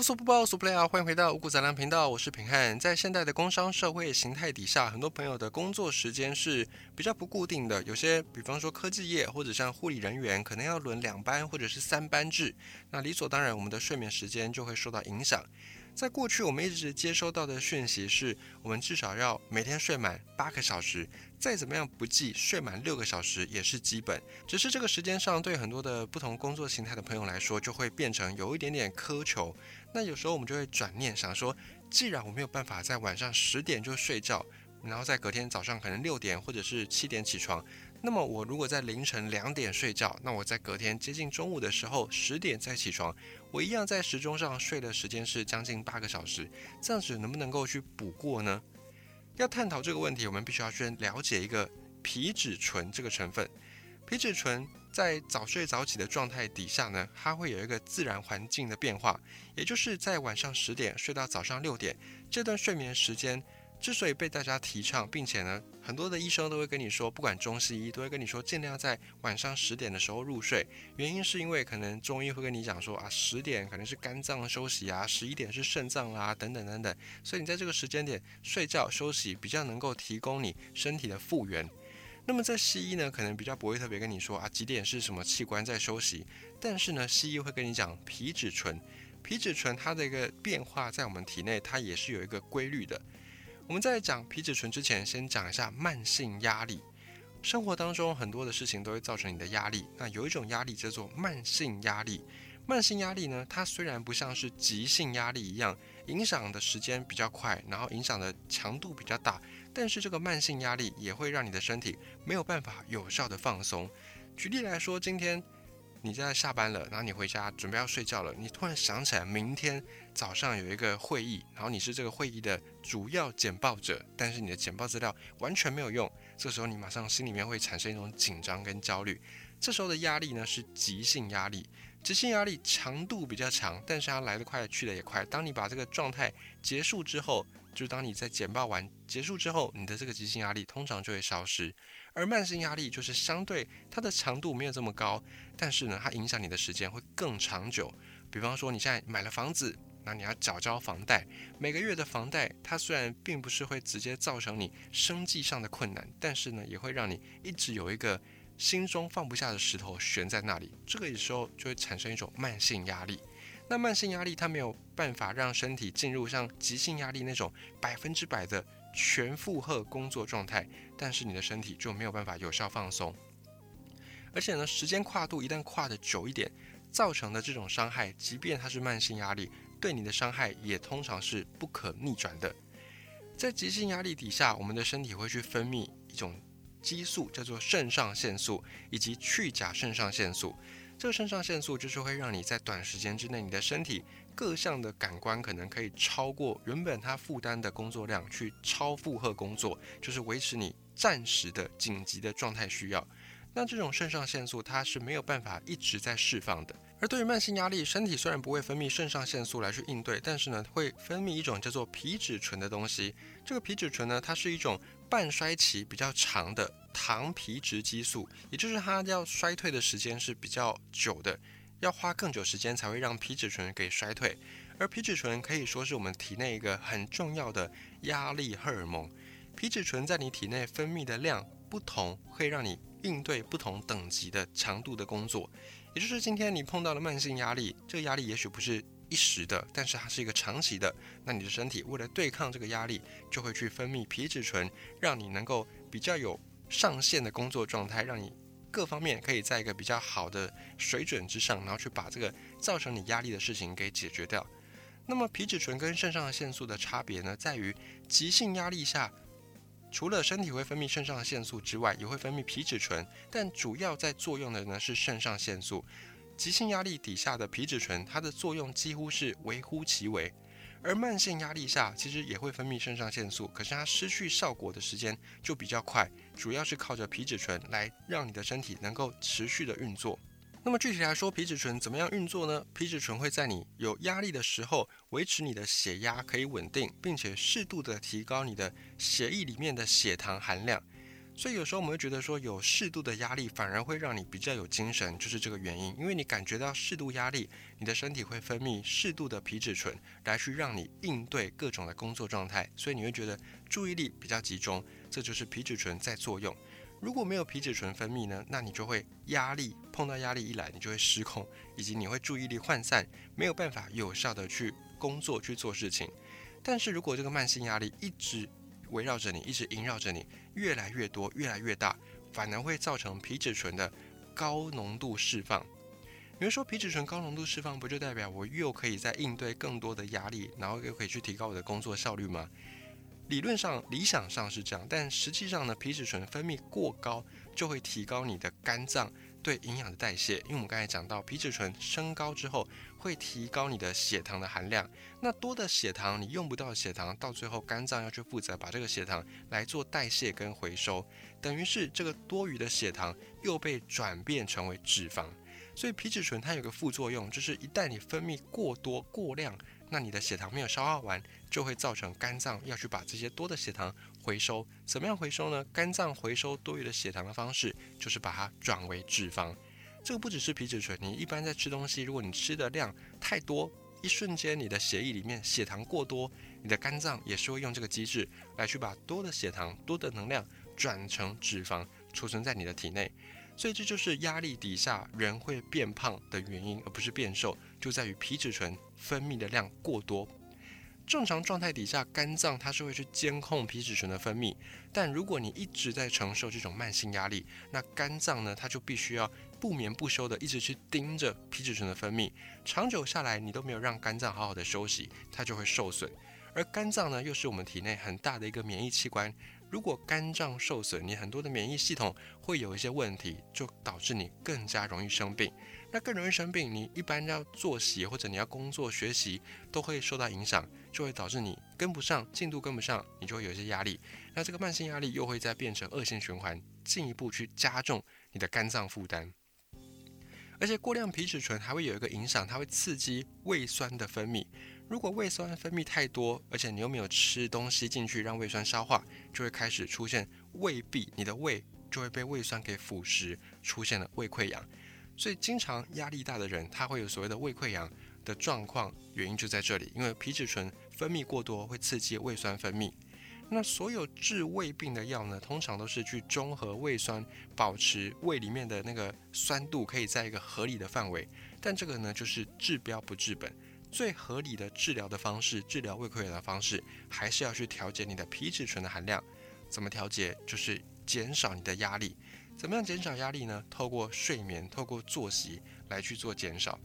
无所不包，所不料。欢迎回到五谷杂粮频道，我是平汉。在现代的工商社会形态底下，很多朋友的工作时间是比较不固定的。有些，比方说科技业或者像护理人员，可能要轮两班或者是三班制，那理所当然，我们的睡眠时间就会受到影响。在过去，我们一直接收到的讯息是，我们至少要每天睡满八个小时。再怎么样不济，睡满六个小时也是基本。只是这个时间上，对很多的不同工作形态的朋友来说，就会变成有一点点苛求。那有时候我们就会转念想说，既然我没有办法在晚上十点就睡觉，然后在隔天早上可能六点或者是七点起床，那么我如果在凌晨两点睡觉，那我在隔天接近中午的时候十点再起床，我一样在时钟上睡的时间是将近八个小时，这样子能不能够去补过呢？要探讨这个问题，我们必须要先了解一个皮质醇这个成分。皮质醇在早睡早起的状态底下呢，它会有一个自然环境的变化，也就是在晚上十点睡到早上六点这段睡眠时间。之所以被大家提倡，并且呢，很多的医生都会跟你说，不管中西医都会跟你说，尽量在晚上十点的时候入睡。原因是因为可能中医会跟你讲说啊，十点可能是肝脏休息啊，十一点是肾脏啊，等等等等。所以你在这个时间点睡觉休息，比较能够提供你身体的复原。那么在西医呢，可能比较不会特别跟你说啊，几点是什么器官在休息。但是呢，西医会跟你讲皮质醇，皮质醇它的一个变化在我们体内，它也是有一个规律的。我们在讲皮质醇之前，先讲一下慢性压力。生活当中很多的事情都会造成你的压力。那有一种压力叫做慢性压力。慢性压力呢，它虽然不像是急性压力一样，影响的时间比较快，然后影响的强度比较大，但是这个慢性压力也会让你的身体没有办法有效的放松。举例来说，今天。你在下班了，然后你回家准备要睡觉了，你突然想起来明天早上有一个会议，然后你是这个会议的主要简报者，但是你的简报资料完全没有用，这时候你马上心里面会产生一种紧张跟焦虑，这时候的压力呢是急性压力，急性压力强度比较强，但是它来得快去得也快，当你把这个状态结束之后，就当你在简报完结束之后，你的这个急性压力通常就会消失。而慢性压力就是相对它的强度没有这么高，但是呢，它影响你的时间会更长久。比方说，你现在买了房子，那你要缴交房贷，每个月的房贷，它虽然并不是会直接造成你生计上的困难，但是呢，也会让你一直有一个心中放不下的石头悬在那里。这个时候就会产生一种慢性压力。那慢性压力它没有办法让身体进入像急性压力那种百分之百的。全负荷工作状态，但是你的身体就没有办法有效放松，而且呢，时间跨度一旦跨的久一点，造成的这种伤害，即便它是慢性压力，对你的伤害也通常是不可逆转的。在急性压力底下，我们的身体会去分泌一种激素，叫做肾上腺素以及去甲肾上腺素。这个肾上腺素就是会让你在短时间之内，你的身体。各项的感官可能可以超过原本它负担的工作量，去超负荷工作，就是维持你暂时的紧急的状态需要。那这种肾上腺素它是没有办法一直在释放的。而对于慢性压力，身体虽然不会分泌肾上腺素来去应对，但是呢会分泌一种叫做皮质醇的东西。这个皮质醇呢，它是一种半衰期比较长的糖皮质激素，也就是它要衰退的时间是比较久的。要花更久时间才会让皮质醇给衰退，而皮质醇可以说是我们体内一个很重要的压力荷尔蒙。皮质醇在你体内分泌的量不同，会让你应对不同等级的强度的工作。也就是今天你碰到了慢性压力，这个压力也许不是一时的，但是它是一个长期的。那你的身体为了对抗这个压力，就会去分泌皮质醇，让你能够比较有上限的工作状态，让你。各方面可以在一个比较好的水准之上，然后去把这个造成你压力的事情给解决掉。那么皮质醇跟肾上腺素的差别呢，在于急性压力下，除了身体会分泌肾上腺素之外，也会分泌皮质醇，但主要在作用的呢是肾上腺素。急性压力底下的皮质醇，它的作用几乎是微乎其微。而慢性压力下，其实也会分泌肾上腺素，可是它失去效果的时间就比较快，主要是靠着皮质醇来让你的身体能够持续的运作。那么具体来说，皮质醇怎么样运作呢？皮质醇会在你有压力的时候，维持你的血压可以稳定，并且适度的提高你的血液里面的血糖含量。所以有时候我们会觉得说，有适度的压力反而会让你比较有精神，就是这个原因。因为你感觉到适度压力，你的身体会分泌适度的皮质醇，来去让你应对各种的工作状态，所以你会觉得注意力比较集中，这就是皮质醇在作用。如果没有皮质醇分泌呢，那你就会压力碰到压力一来，你就会失控，以及你会注意力涣散，没有办法有效的去工作去做事情。但是如果这个慢性压力一直围绕着你，一直萦绕着你，越来越多，越来越大，反而会造成皮质醇的高浓度释放。你会说皮质醇高浓度释放，不就代表我又可以在应对更多的压力，然后又可以去提高我的工作效率吗？理论上、理想上是这样，但实际上呢，皮质醇分泌过高就会提高你的肝脏。对营养的代谢，因为我们刚才讲到皮质醇升高之后，会提高你的血糖的含量。那多的血糖，你用不到血糖，到最后肝脏要去负责把这个血糖来做代谢跟回收，等于是这个多余的血糖又被转变成为脂肪。所以皮质醇它有个副作用，就是一旦你分泌过多过量，那你的血糖没有消化完，就会造成肝脏要去把这些多的血糖。回收怎么样回收呢？肝脏回收多余的血糖的方式就是把它转为脂肪。这个不只是皮质醇，你一般在吃东西，如果你吃的量太多，一瞬间你的血液里面血糖过多，你的肝脏也是会用这个机制来去把多的血糖、多的能量转成脂肪储存在你的体内。所以这就是压力底下人会变胖的原因，而不是变瘦，就在于皮质醇分泌的量过多。正常状态底下，肝脏它是会去监控皮质醇的分泌，但如果你一直在承受这种慢性压力，那肝脏呢，它就必须要不眠不休的一直去盯着皮质醇的分泌，长久下来，你都没有让肝脏好好的休息，它就会受损。而肝脏呢，又是我们体内很大的一个免疫器官。如果肝脏受损，你很多的免疫系统会有一些问题，就导致你更加容易生病。那更容易生病，你一般要作息或者你要工作学习都会受到影响，就会导致你跟不上进度，跟不上，你就会有一些压力。那这个慢性压力又会再变成恶性循环，进一步去加重你的肝脏负担。而且过量皮质醇还会有一个影响，它会刺激胃酸的分泌。如果胃酸分泌太多，而且你又没有吃东西进去让胃酸消化，就会开始出现胃壁，你的胃就会被胃酸给腐蚀，出现了胃溃疡。所以经常压力大的人，他会有所谓的胃溃疡的状况，原因就在这里，因为皮质醇分泌过多会刺激胃酸分泌。那所有治胃病的药呢，通常都是去中和胃酸，保持胃里面的那个酸度可以在一个合理的范围。但这个呢，就是治标不治本。最合理的治疗的方式，治疗胃溃疡的方式，还是要去调节你的皮质醇的含量。怎么调节？就是减少你的压力。怎么样减少压力呢？透过睡眠，透过作息来去做减少。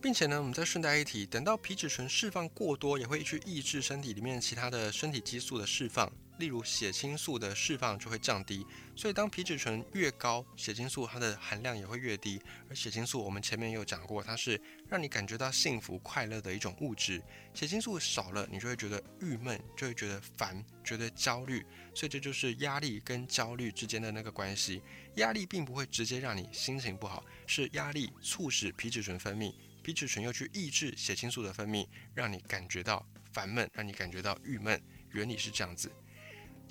并且呢，我们再顺带一提，等到皮质醇释放过多，也会去抑制身体里面其他的身体激素的释放。例如血清素的释放就会降低，所以当皮质醇越高，血清素它的含量也会越低。而血清素我们前面也有讲过，它是让你感觉到幸福快乐的一种物质。血清素少了，你就会觉得郁闷，就会觉得烦，觉得焦虑。所以这就是压力跟焦虑之间的那个关系。压力并不会直接让你心情不好，是压力促使皮质醇分泌，皮质醇又去抑制血清素的分泌，让你感觉到烦闷，让你感觉到郁闷。原理是这样子。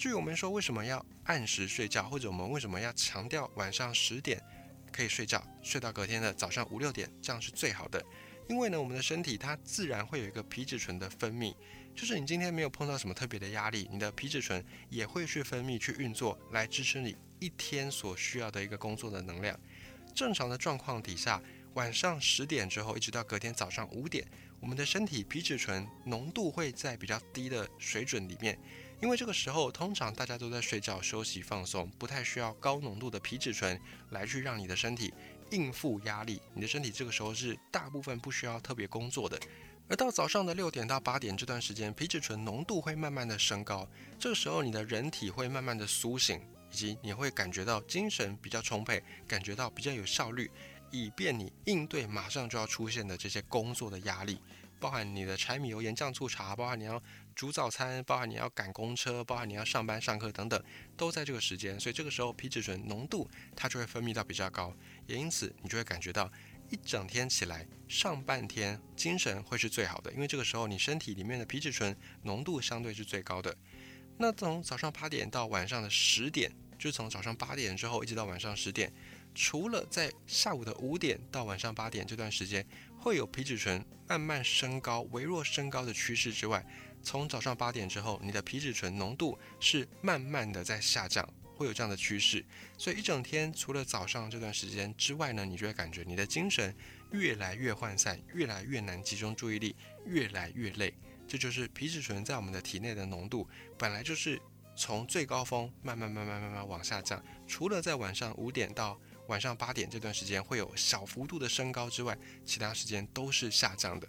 至于我们说为什么要按时睡觉，或者我们为什么要强调晚上十点可以睡觉，睡到隔天的早上五六点，这样是最好的。因为呢，我们的身体它自然会有一个皮质醇的分泌，就是你今天没有碰到什么特别的压力，你的皮质醇也会去分泌去运作，来支撑你一天所需要的一个工作的能量。正常的状况底下，晚上十点之后一直到隔天早上五点，我们的身体皮质醇浓度会在比较低的水准里面。因为这个时候，通常大家都在睡觉、休息、放松，不太需要高浓度的皮质醇来去让你的身体应付压力。你的身体这个时候是大部分不需要特别工作的。而到早上的六点到八点这段时间，皮质醇浓度会慢慢的升高，这个时候你的人体会慢慢的苏醒，以及你会感觉到精神比较充沛，感觉到比较有效率，以便你应对马上就要出现的这些工作的压力，包含你的柴米油盐酱醋茶，包含你要。煮早餐，包含你要赶公车，包含你要上班上课等等，都在这个时间，所以这个时候皮质醇浓度它就会分泌到比较高，也因此你就会感觉到一整天起来上半天精神会是最好的，因为这个时候你身体里面的皮质醇浓度相对是最高的。那从早上八点到晚上的十点就是从早上八点之后一直到晚上十点，除了在下午的五点到晚上八点这段时间会有皮质醇慢慢升高、微弱升高的趋势之外，从早上八点之后，你的皮质醇浓度是慢慢的在下降，会有这样的趋势。所以一整天除了早上这段时间之外呢，你就会感觉你的精神越来越涣散，越来越难集中注意力，越来越累。这就是皮质醇在我们的体内的浓度，本来就是从最高峰慢慢慢慢慢慢往下降。除了在晚上五点到晚上八点这段时间会有小幅度的升高之外，其他时间都是下降的。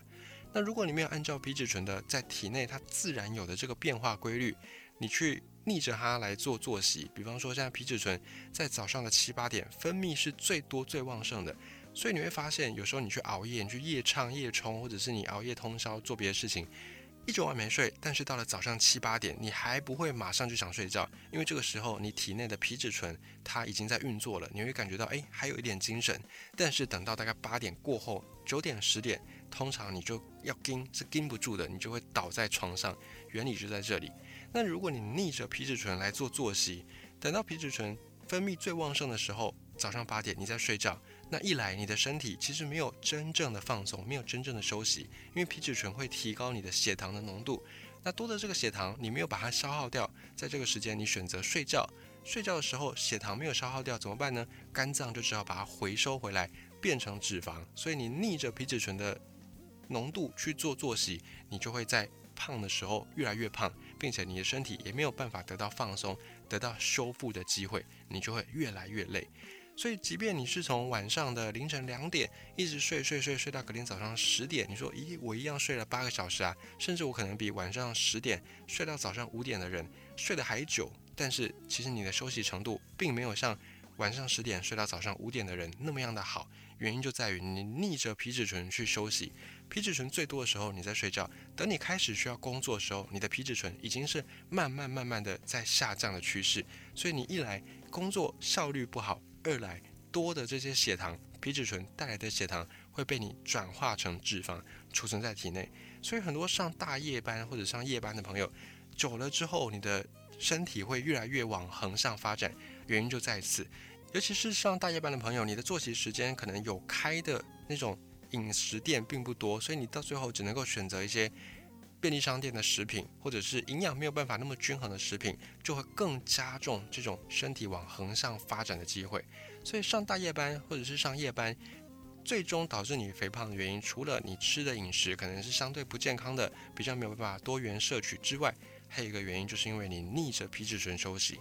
那如果你没有按照皮质醇的在体内它自然有的这个变化规律，你去逆着它来做作息，比方说现在皮质醇在早上的七八点分泌是最多最旺盛的，所以你会发现有时候你去熬夜，你去夜唱夜冲，或者是你熬夜通宵做别的事情，一整晚没睡，但是到了早上七八点，你还不会马上就想睡觉，因为这个时候你体内的皮质醇它已经在运作了，你会感觉到哎还有一点精神，但是等到大概八点过后，九点十点。通常你就要盯是盯不住的，你就会倒在床上。原理就在这里。那如果你逆着皮质醇来做作息，等到皮质醇分泌最旺盛的时候，早上八点你在睡觉，那一来你的身体其实没有真正的放松，没有真正的休息，因为皮质醇会提高你的血糖的浓度。那多的这个血糖你没有把它消耗掉，在这个时间你选择睡觉，睡觉的时候血糖没有消耗掉怎么办呢？肝脏就只好把它回收回来变成脂肪，所以你逆着皮质醇的。浓度去做作息，你就会在胖的时候越来越胖，并且你的身体也没有办法得到放松、得到修复的机会，你就会越来越累。所以，即便你是从晚上的凌晨两点一直睡睡睡睡到隔天早上十点，你说，咦，我一样睡了八个小时啊，甚至我可能比晚上十点睡到早上五点的人睡得还久，但是其实你的休息程度并没有像晚上十点睡到早上五点的人那么样的好。原因就在于你逆着皮质醇去休息。皮质醇最多的时候，你在睡觉；等你开始需要工作的时候，你的皮质醇已经是慢慢慢慢的在下降的趋势。所以你一来工作效率不好，二来多的这些血糖，皮质醇带来的血糖会被你转化成脂肪储存在体内。所以很多上大夜班或者上夜班的朋友，久了之后，你的身体会越来越往横向发展。原因就在此，尤其是上大夜班的朋友，你的作息时间可能有开的那种。饮食店并不多，所以你到最后只能够选择一些便利商店的食品，或者是营养没有办法那么均衡的食品，就会更加重这种身体往横向发展的机会。所以上大夜班或者是上夜班，最终导致你肥胖的原因，除了你吃的饮食可能是相对不健康的，比较没有办法多元摄取之外，还有一个原因就是因为你逆着皮质醇休息。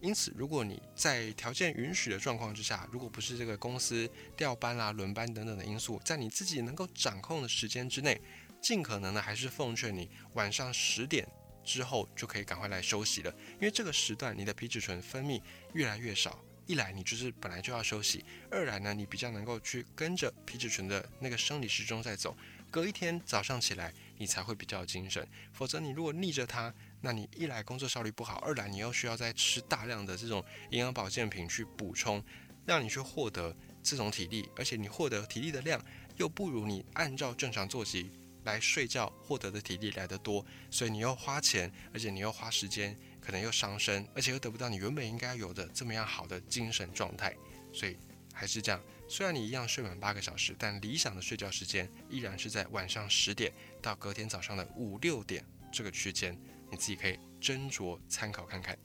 因此，如果你在条件允许的状况之下，如果不是这个公司调班啦、轮班等等的因素，在你自己能够掌控的时间之内，尽可能的还是奉劝你晚上十点之后就可以赶快来休息了。因为这个时段你的皮质醇分泌越来越少，一来你就是本来就要休息，二来呢你比较能够去跟着皮质醇的那个生理时钟在走，隔一天早上起来你才会比较精神。否则你如果逆着它，那你一来工作效率不好，二来你又需要再吃大量的这种营养保健品去补充，让你去获得这种体力，而且你获得体力的量又不如你按照正常作息来睡觉获得的体力来得多，所以你又花钱，而且你又花时间，可能又伤身，而且又得不到你原本应该有的这么样好的精神状态，所以还是这样。虽然你一样睡满八个小时，但理想的睡觉时间依然是在晚上十点到隔天早上的五六点这个区间。你自己可以斟酌参考看看。